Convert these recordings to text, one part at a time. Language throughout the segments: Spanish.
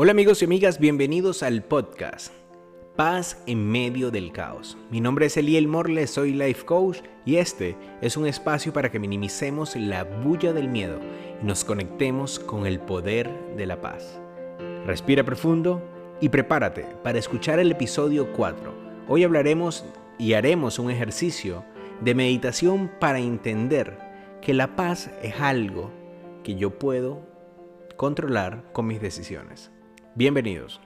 Hola amigos y amigas, bienvenidos al podcast Paz en medio del caos. Mi nombre es Eliel Morle, soy Life Coach y este es un espacio para que minimicemos la bulla del miedo y nos conectemos con el poder de la paz. Respira profundo y prepárate para escuchar el episodio 4. Hoy hablaremos y haremos un ejercicio de meditación para entender que la paz es algo que yo puedo controlar con mis decisiones. Bienvenidos.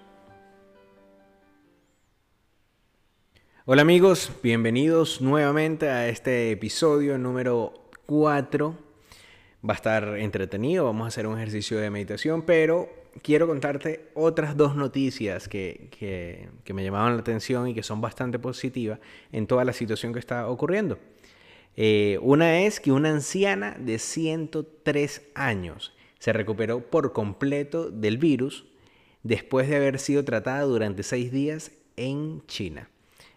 Hola amigos, bienvenidos nuevamente a este episodio número 4. Va a estar entretenido, vamos a hacer un ejercicio de meditación, pero quiero contarte otras dos noticias que, que, me llamaban la atención y que son bastante positivas en toda la situación que está ocurriendo. Eh, una es que una anciana de 103 años se recuperó por completo del virus después de haber sido tratada durante seis días en China.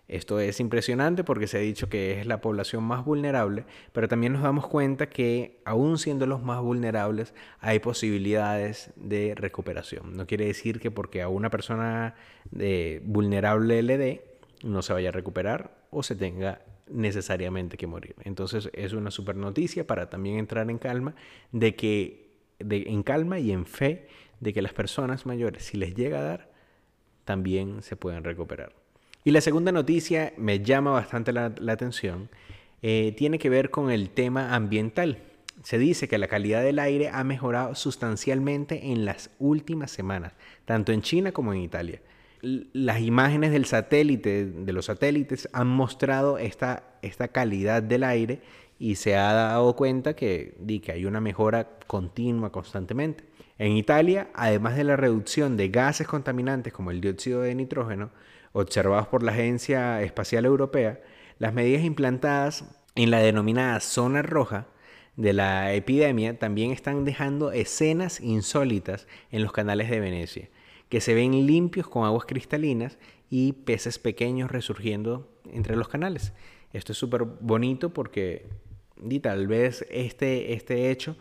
Esto es impresionante porque se ha dicho que es la población más vulnerable, pero también nos damos cuenta que aún siendo los más vulnerables hay posibilidades de recuperación. No quiere decir que porque a una persona de vulnerable le dé no se vaya a recuperar o se tenga necesariamente que morir. Entonces es una super noticia para también entrar en calma de que en calma y en fe de que las personas mayores, si les llega a dar, también se pueden recuperar. Y la segunda noticia me llama bastante la, atención, eh, tiene que ver con el tema ambiental. Se dice que la calidad del aire ha mejorado sustancialmente en las últimas semanas, tanto en China como en Italia. Las imágenes del satélite, de los satélites, han mostrado esta, esta calidad del aire y se ha dado cuenta que, que hay una mejora continua constantemente. En Italia, además de la reducción de gases contaminantes como el dióxido de nitrógeno, observados por la Agencia Espacial Europea, las medidas implantadas en la denominada zona roja de la epidemia también están dejando escenas insólitas en los canales de Venecia, que se ven limpios con aguas cristalinas y peces pequeños resurgiendo entre los canales. Esto es súper bonito porque tal vez este, este hecho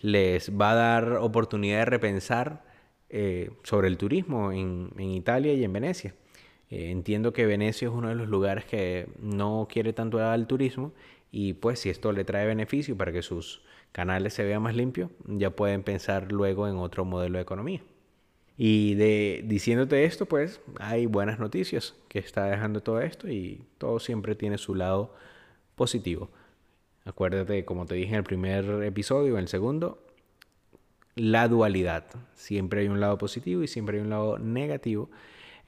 les va a dar oportunidad de repensar eh, sobre el turismo en, Italia y en Venecia. Eh, entiendo que Venecia es uno de los lugares que no quiere tanto al turismo y pues si esto le trae beneficio para que sus canales se vean más limpios, ya pueden pensar luego en otro modelo de economía. Y diciéndote esto, pues hay buenas noticias que está dejando todo esto y todo siempre tiene su lado positivo. Acuérdate, como te dije en el primer episodio, en el segundo, la dualidad. Siempre hay un lado positivo y siempre hay un lado negativo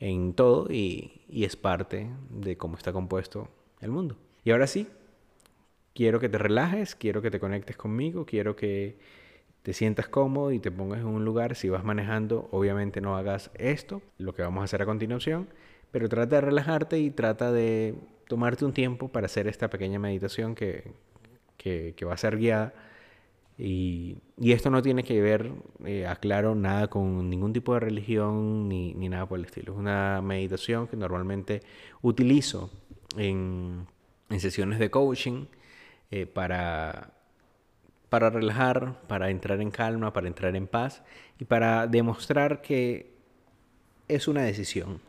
en todo y, es parte de cómo está compuesto el mundo. Y ahora sí, quiero que te relajes, quiero que te conectes conmigo, quiero que te sientas cómodo y te pongas en un lugar. Si vas manejando, obviamente no hagas esto, lo que vamos a hacer a continuación, pero trata de relajarte y trata de tomarte un tiempo para hacer esta pequeña meditación que, que, va a ser guiada. Y, esto no tiene que ver, eh, aclaro, nada con ningún tipo de religión ni, nada por el estilo. Es una meditación que normalmente utilizo en, sesiones de coaching eh, para, para relajar, para entrar en calma, para entrar en paz y para demostrar que es una decisión.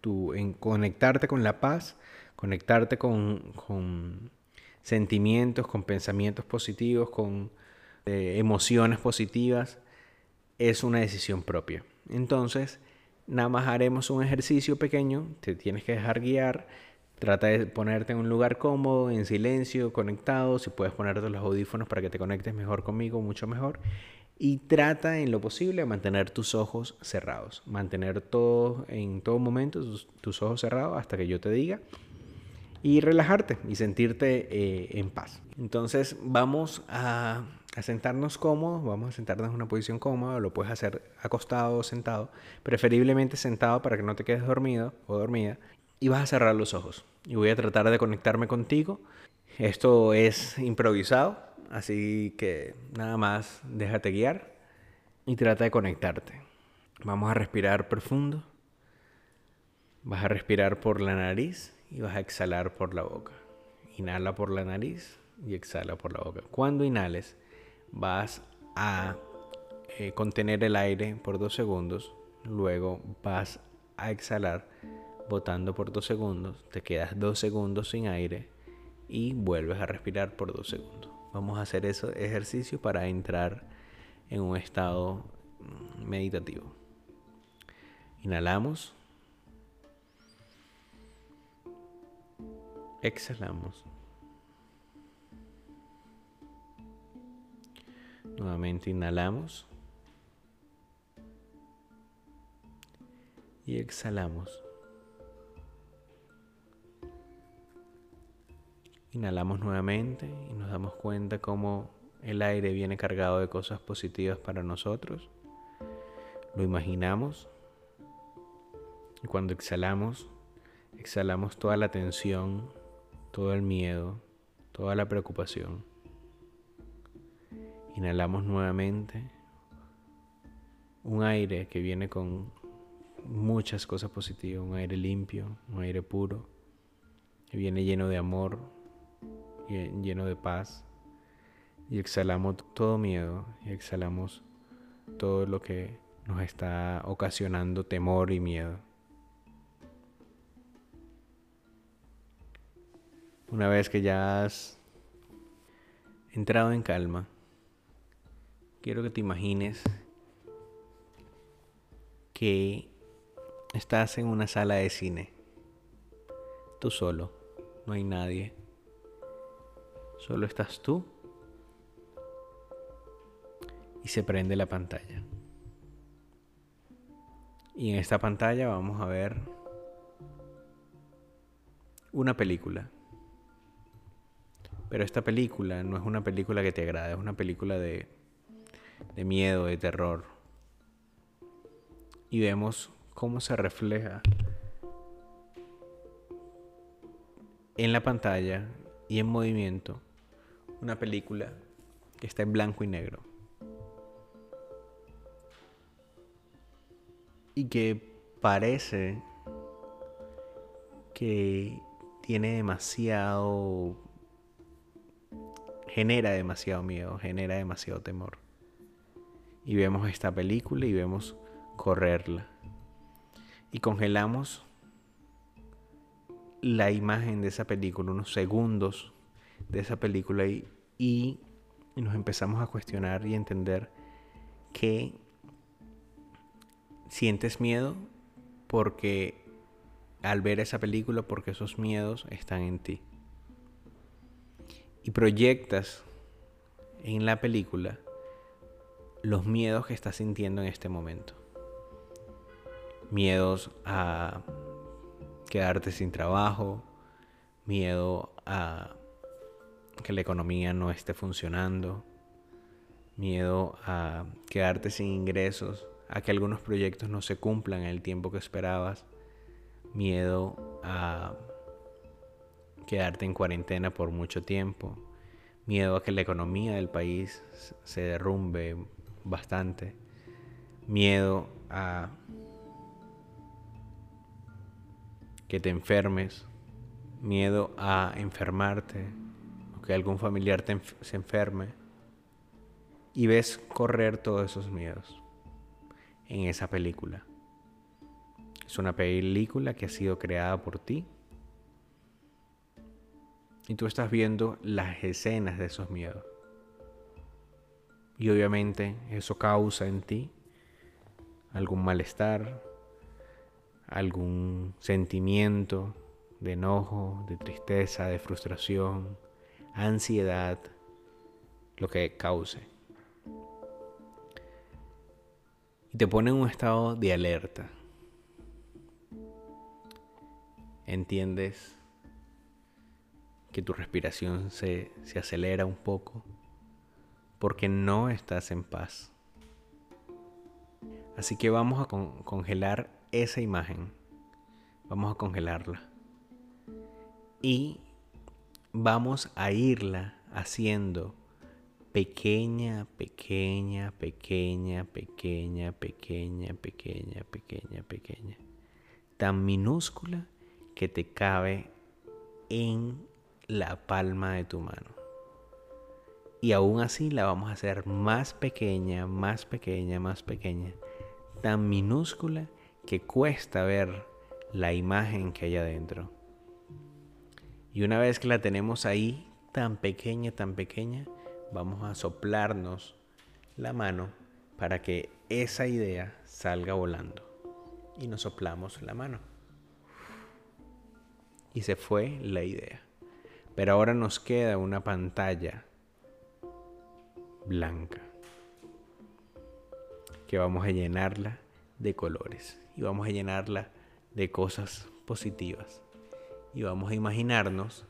Tú en conectarte con la paz, conectarte con sentimientos, con pensamientos positivos, con eh, emociones positivas, es una decisión propia. Entonces, nada más haremos un ejercicio pequeño, te tienes que dejar guiar, trata de ponerte en un lugar cómodo, en silencio, conectado, si puedes ponerte los audífonos para que te conectes mejor conmigo, mucho mejor. Y trata en lo posible de mantener tus ojos cerrados, mantener todo en todo momento tus ojos cerrados hasta que yo te diga y relajarte y sentirte eh, en paz. Entonces vamos a, sentarnos cómodos, vamos a sentarnos en una posición cómoda, lo puedes hacer acostado o sentado, preferiblemente sentado para que no te quedes dormido o dormida y vas a cerrar los ojos y voy a tratar de conectarme contigo. Esto es improvisado, así que nada más déjate guiar y trata de conectarte. Vamos a respirar profundo. Vas a respirar por la nariz y vas a exhalar por la boca. Inhala por la nariz y exhala por la boca. Cuando inhales, vas a eh, contener el aire por dos segundos luego vas a exhalar botando por dos segundos, te quedas dos segundos sin aire y vuelves a respirar por dos segundos. Vamos a hacer ese ejercicio para entrar en un estado mm, meditativo. Inhalamos. Exhalamos. Nuevamente inhalamos. Y exhalamos. Inhalamos nuevamente y nos damos cuenta cómo el aire viene cargado de cosas positivas para nosotros. Lo imaginamos. Y cuando exhalamos, exhalamos toda la tensión, todo el miedo, toda la preocupación. Inhalamos nuevamente un aire que viene con muchas cosas positivas, un aire limpio, un aire puro, que viene lleno de amor, lleno de paz. Y exhalamos todo miedo y exhalamos todo lo que nos está ocasionando temor y miedo. Una vez que ya has entrado en calma, quiero que te imagines que estás en una sala de cine, tú solo, no hay nadie. Solo estás tú y se prende la pantalla. Y en esta pantalla vamos a ver una película. Pero esta película no es una película que te agrade, es una película de, de miedo, de terror. Y vemos cómo se refleja en la pantalla y en movimiento una película que está en blanco y negro. Y que parece que tiene demasiado... genera demasiado miedo, genera demasiado temor. Y vemos esta película y vemos correrla. Y congelamos la imagen de esa película, unos segundos de esa película y, y nos empezamos a cuestionar y entender que sientes miedo porque al ver esa película, porque esos miedos están en ti. Y proyectas en la película los miedos que estás sintiendo en este momento. Miedos a quedarte sin trabajo, miedo a que la economía no esté funcionando, miedo a quedarte sin ingresos, a que algunos proyectos no se cumplan en el tiempo que esperabas, miedo a quedarte en cuarentena por mucho tiempo, miedo a que la economía del país se derrumbe bastante, miedo a que te enfermes, miedo a enfermarte, que algún familiar se enferme. Y ves correr todos esos miedos en esa película. Es una película que ha sido creada por ti y tú estás viendo las escenas de esos miedos. Y obviamente eso causa en ti algún malestar, algún sentimiento de enojo, de tristeza, de frustración, ansiedad, lo que cause. Y te pone en un estado de alerta. Entiendes que tu respiración se, se acelera un poco porque no estás en paz. Así que vamos a congelar esa imagen. Vamos a congelarla. Y vamos a irla haciendo pequeña, pequeña, pequeña, pequeña, pequeña, pequeña, pequeña, pequeña. Tan minúscula que te cabe en la palma de tu mano. Y aún así la vamos a hacer más pequeña, más pequeña, más pequeña. tan minúscula que cuesta ver la imagen que hay adentro. Y una vez que la tenemos ahí, tan pequeña, tan pequeña, vamos a soplarnos la mano para que esa idea salga volando. Y nos soplamos la mano. Y se fue la idea. Pero ahora nos queda una pantalla blanca que vamos a llenarla de colores y vamos a llenarla de cosas positivas. Y vamos a imaginarnos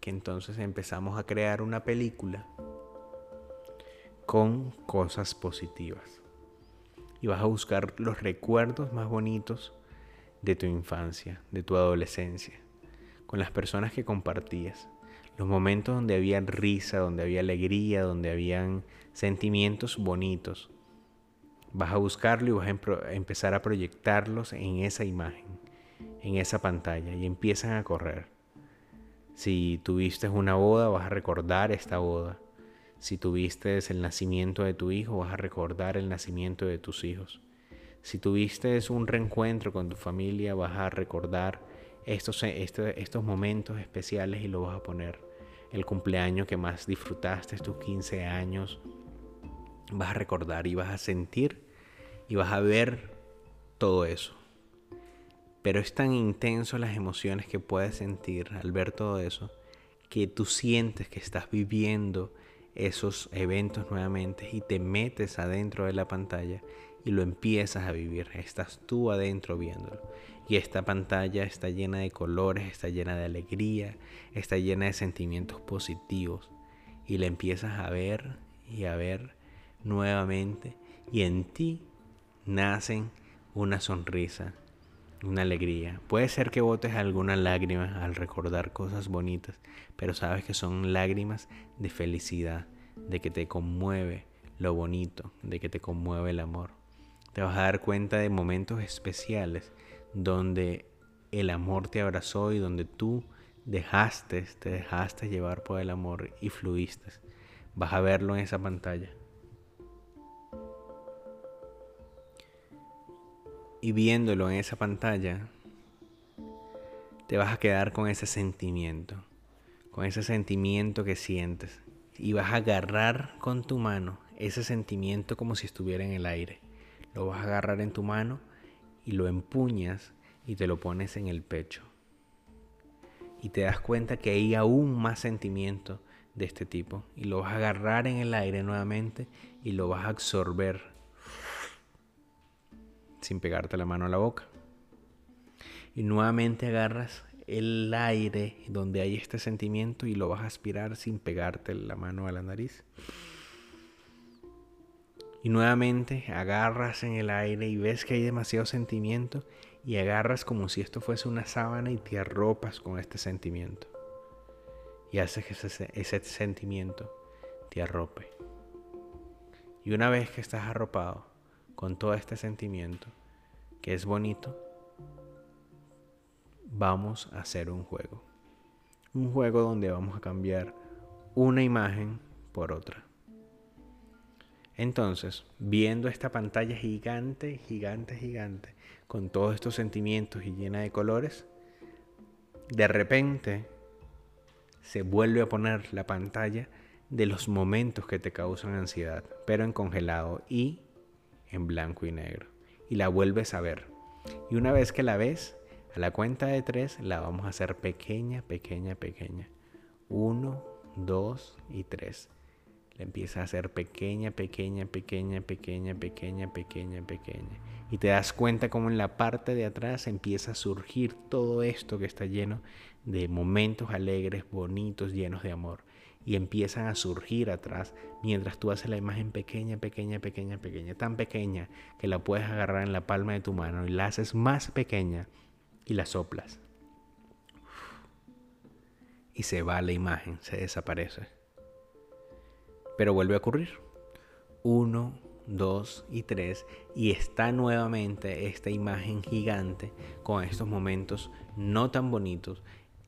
que entonces empezamos a crear una película con cosas positivas. Y vas a buscar los recuerdos más bonitos de tu infancia, de tu adolescencia, con las personas que compartías. Los momentos donde había risa, donde había alegría, donde habían sentimientos bonitos. Vas a buscarlo y vas a empezar a proyectarlos en esa imagen, en esa pantalla, y empiezan a correr. Si tuviste una boda, vas a recordar esta boda. Si tuviste el nacimiento de tu hijo, vas a recordar el nacimiento de tus hijos. Si tuviste un reencuentro con tu familia, vas a recordar estos, este, estos momentos especiales y lo vas a poner. El cumpleaños que más disfrutaste, tus 15 años, vas a recordar y vas a sentir y vas a ver todo eso. Pero es tan intenso las emociones que puedes sentir al ver todo eso que tú sientes que estás viviendo esos eventos nuevamente y te metes adentro de la pantalla y lo empiezas a vivir. Estás tú adentro viéndolo. Y esta pantalla está llena de colores, está llena de alegría, está llena de sentimientos positivos. Y la empiezas a ver y a ver nuevamente. Y en ti nacen una sonrisa, una alegría. Puede ser que botes algunas lágrimas al recordar cosas bonitas, pero sabes que son lágrimas de felicidad, de que te conmueve lo bonito, de que te conmueve el amor. Te vas a dar cuenta de momentos especiales donde el amor te abrazó y donde tú dejaste, te dejaste llevar por el amor y fluiste. Vas a verlo en esa pantalla. y viéndolo en esa pantalla, te vas a quedar con ese sentimiento, con ese sentimiento que sientes. Y vas a agarrar con tu mano ese sentimiento como si estuviera en el aire. Lo vas a agarrar en tu mano y lo empuñas y te lo pones en el pecho. Y te das cuenta que hay aún más sentimiento de este tipo. Y lo vas a agarrar en el aire nuevamente y lo vas a absorber sin pegarte la mano a la boca. Y nuevamente agarras el aire donde hay este sentimiento y lo vas a aspirar sin pegarte la mano a la nariz. Y nuevamente agarras en el aire y ves que hay demasiado sentimiento y agarras como si esto fuese una sábana y te arropas con este sentimiento. Y haces que ese, ese sentimiento te arrope. Y una vez que estás arropado, con todo este sentimiento, que es bonito, vamos a hacer un juego. Un juego donde vamos a cambiar una imagen por otra. Entonces, viendo esta pantalla gigante, gigante, gigante, con todos estos sentimientos y llena de colores, de repente se vuelve a poner la pantalla de los momentos que te causan ansiedad, pero en congelado y en blanco y negro. Y la vuelves a ver. Y una vez que la ves, a la cuenta de tres la vamos a hacer pequeña, pequeña, pequeña. Uno, dos y tres. La empieza a hacer pequeña, pequeña, pequeña, pequeña, pequeña, pequeña, pequeña. Y te das cuenta como en la parte de atrás empieza a surgir todo esto que está lleno de momentos alegres, bonitos, llenos de amor y empiezan a surgir atrás mientras tú haces la imagen pequeña, pequeña, pequeña, pequeña, tan pequeña que la puedes agarrar en la palma de tu mano y la haces más pequeña y la soplas. Y se va la imagen, se desaparece. Pero vuelve a ocurrir. Uno, dos y tres. Y está nuevamente esta imagen gigante con estos momentos no tan bonitos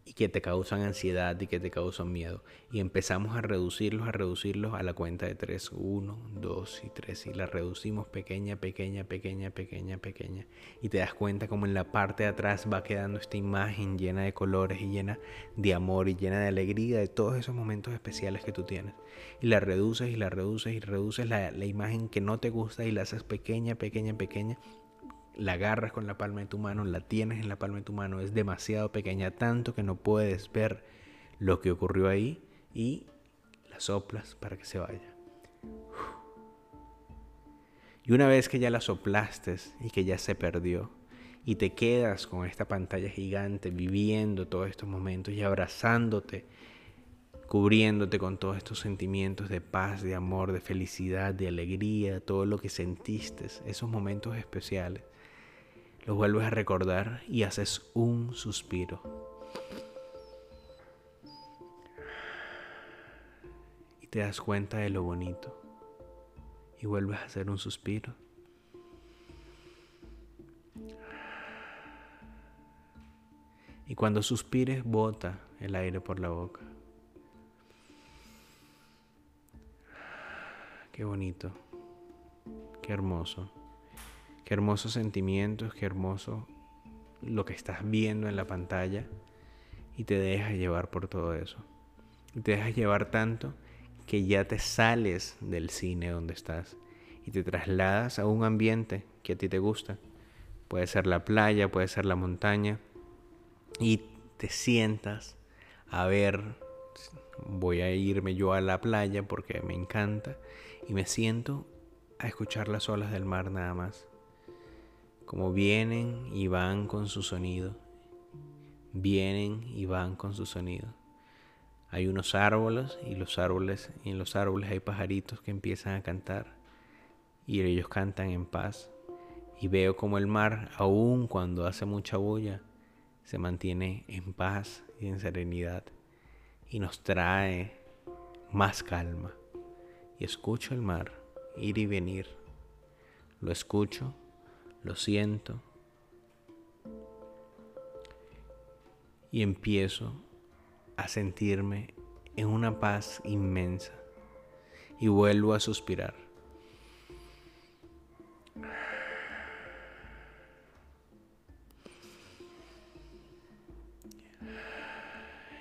y que te causan ansiedad y que te causan miedo. Y empezamos a reducirlos, a reducirlos a la cuenta de tres. Uno, dos y tres. Y la reducimos pequeña, pequeña, pequeña, pequeña, pequeña. Y te das cuenta como en la parte de atrás va quedando esta imagen llena de colores y llena de amor y llena de alegría de todos esos momentos especiales que tú tienes. Y la reduces y la reduces y reduces la, la imagen que no te gusta y la haces pequeña, pequeña, pequeña la agarras con la palma de tu mano, la tienes en la palma de tu mano, es demasiado pequeña, tanto que no puedes ver lo que ocurrió ahí y la soplas para que se vaya. Y una vez que ya la soplaste y que ya se perdió, y te quedas con esta pantalla gigante viviendo todos estos momentos y abrazándote, cubriéndote con todos estos sentimientos de paz, de amor, de felicidad, de alegría, todo lo que sentiste, esos momentos especiales lo vuelves a recordar y haces un suspiro. Y te das cuenta de lo bonito. Y vuelves a hacer un suspiro. Y cuando suspires, bota el aire por la boca. Qué bonito. Qué hermoso. Qué hermosos sentimientos, qué hermoso lo que estás viendo en la pantalla y te dejas llevar por todo eso. Y te dejas llevar tanto que ya te sales del cine donde estás y te trasladas a un ambiente que a ti te gusta. Puede ser la playa, puede ser la montaña y te sientas a ver, voy a irme yo a la playa porque me encanta y me siento a escuchar las olas del mar nada más como vienen y van con su sonido, vienen y van con su sonido. Hay unos árboles y los árboles y en los árboles hay pajaritos que empiezan a cantar y ellos cantan en paz. Y veo como el mar, aun cuando hace mucha bulla, se mantiene en paz y en serenidad y nos trae más calma. Y escucho el mar ir y venir. Lo escucho lo siento y empiezo a sentirme en una paz inmensa y vuelvo a suspirar.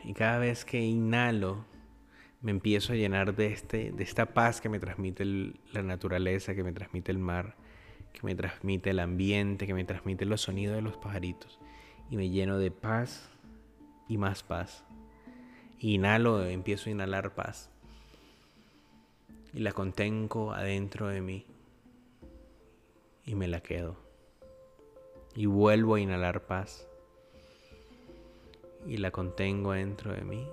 Y cada vez que inhalo, me empiezo a llenar de, este, de esta paz que me transmite la naturaleza, que me transmite el mar que me transmite el ambiente, que me transmite los sonidos de los pajaritos. Y me lleno de paz y más paz. Inhalo, empiezo a inhalar paz. Y la contengo adentro de mí. Y me la quedo. Y vuelvo a inhalar paz. Y la contengo adentro de mí.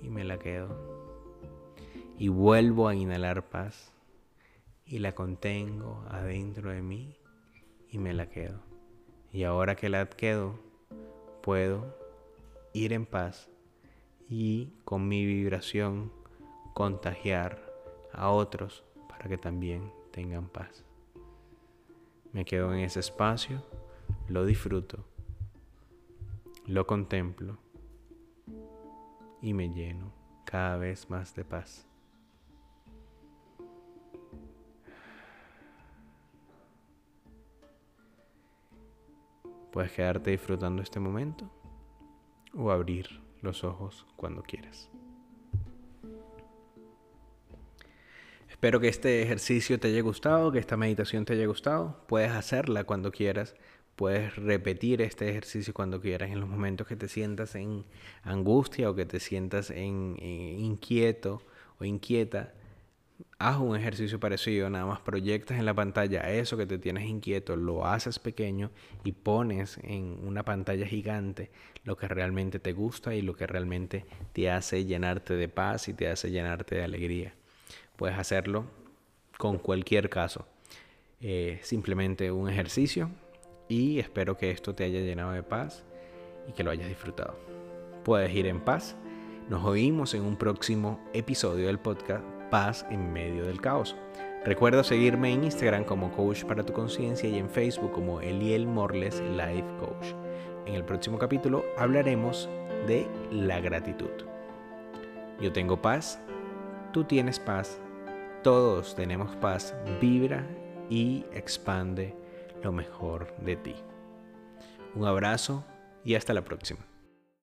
Y me la quedo. Y vuelvo a inhalar paz y la contengo adentro de mí y me la quedo. Y ahora que la quedo, puedo ir en paz y con mi vibración contagiar a otros para que también tengan paz. Me quedo en ese espacio, lo disfruto, lo contemplo y me lleno cada vez más de paz. Puedes quedarte disfrutando este momento o abrir los ojos cuando quieras. Espero que este ejercicio te haya gustado, que esta meditación te haya gustado. Puedes hacerla cuando quieras. Puedes repetir este ejercicio cuando quieras en los momentos que te sientas en angustia o que te sientas en, eh, inquieto o inquieta haz un ejercicio parecido, nada más proyectas en la pantalla eso que te tienes inquieto, lo haces pequeño y pones en una pantalla gigante lo que realmente te gusta y lo que realmente te hace llenarte de paz y te hace llenarte de alegría. Puedes hacerlo con cualquier caso. Eh, simplemente un ejercicio y espero que esto te haya llenado de paz y que lo hayas disfrutado. Puedes ir en paz. Nos oímos en un próximo episodio del podcast paz en medio del caos. Recuerda seguirme en Instagram como Coach para tu Conciencia y en Facebook como Eliel Morles Life Coach. en el próximo capítulo hablaremos de la gratitud. Yo tengo paz, tú tienes paz, todos tenemos paz, vibra y expande lo mejor de ti. Un abrazo y hasta la próxima.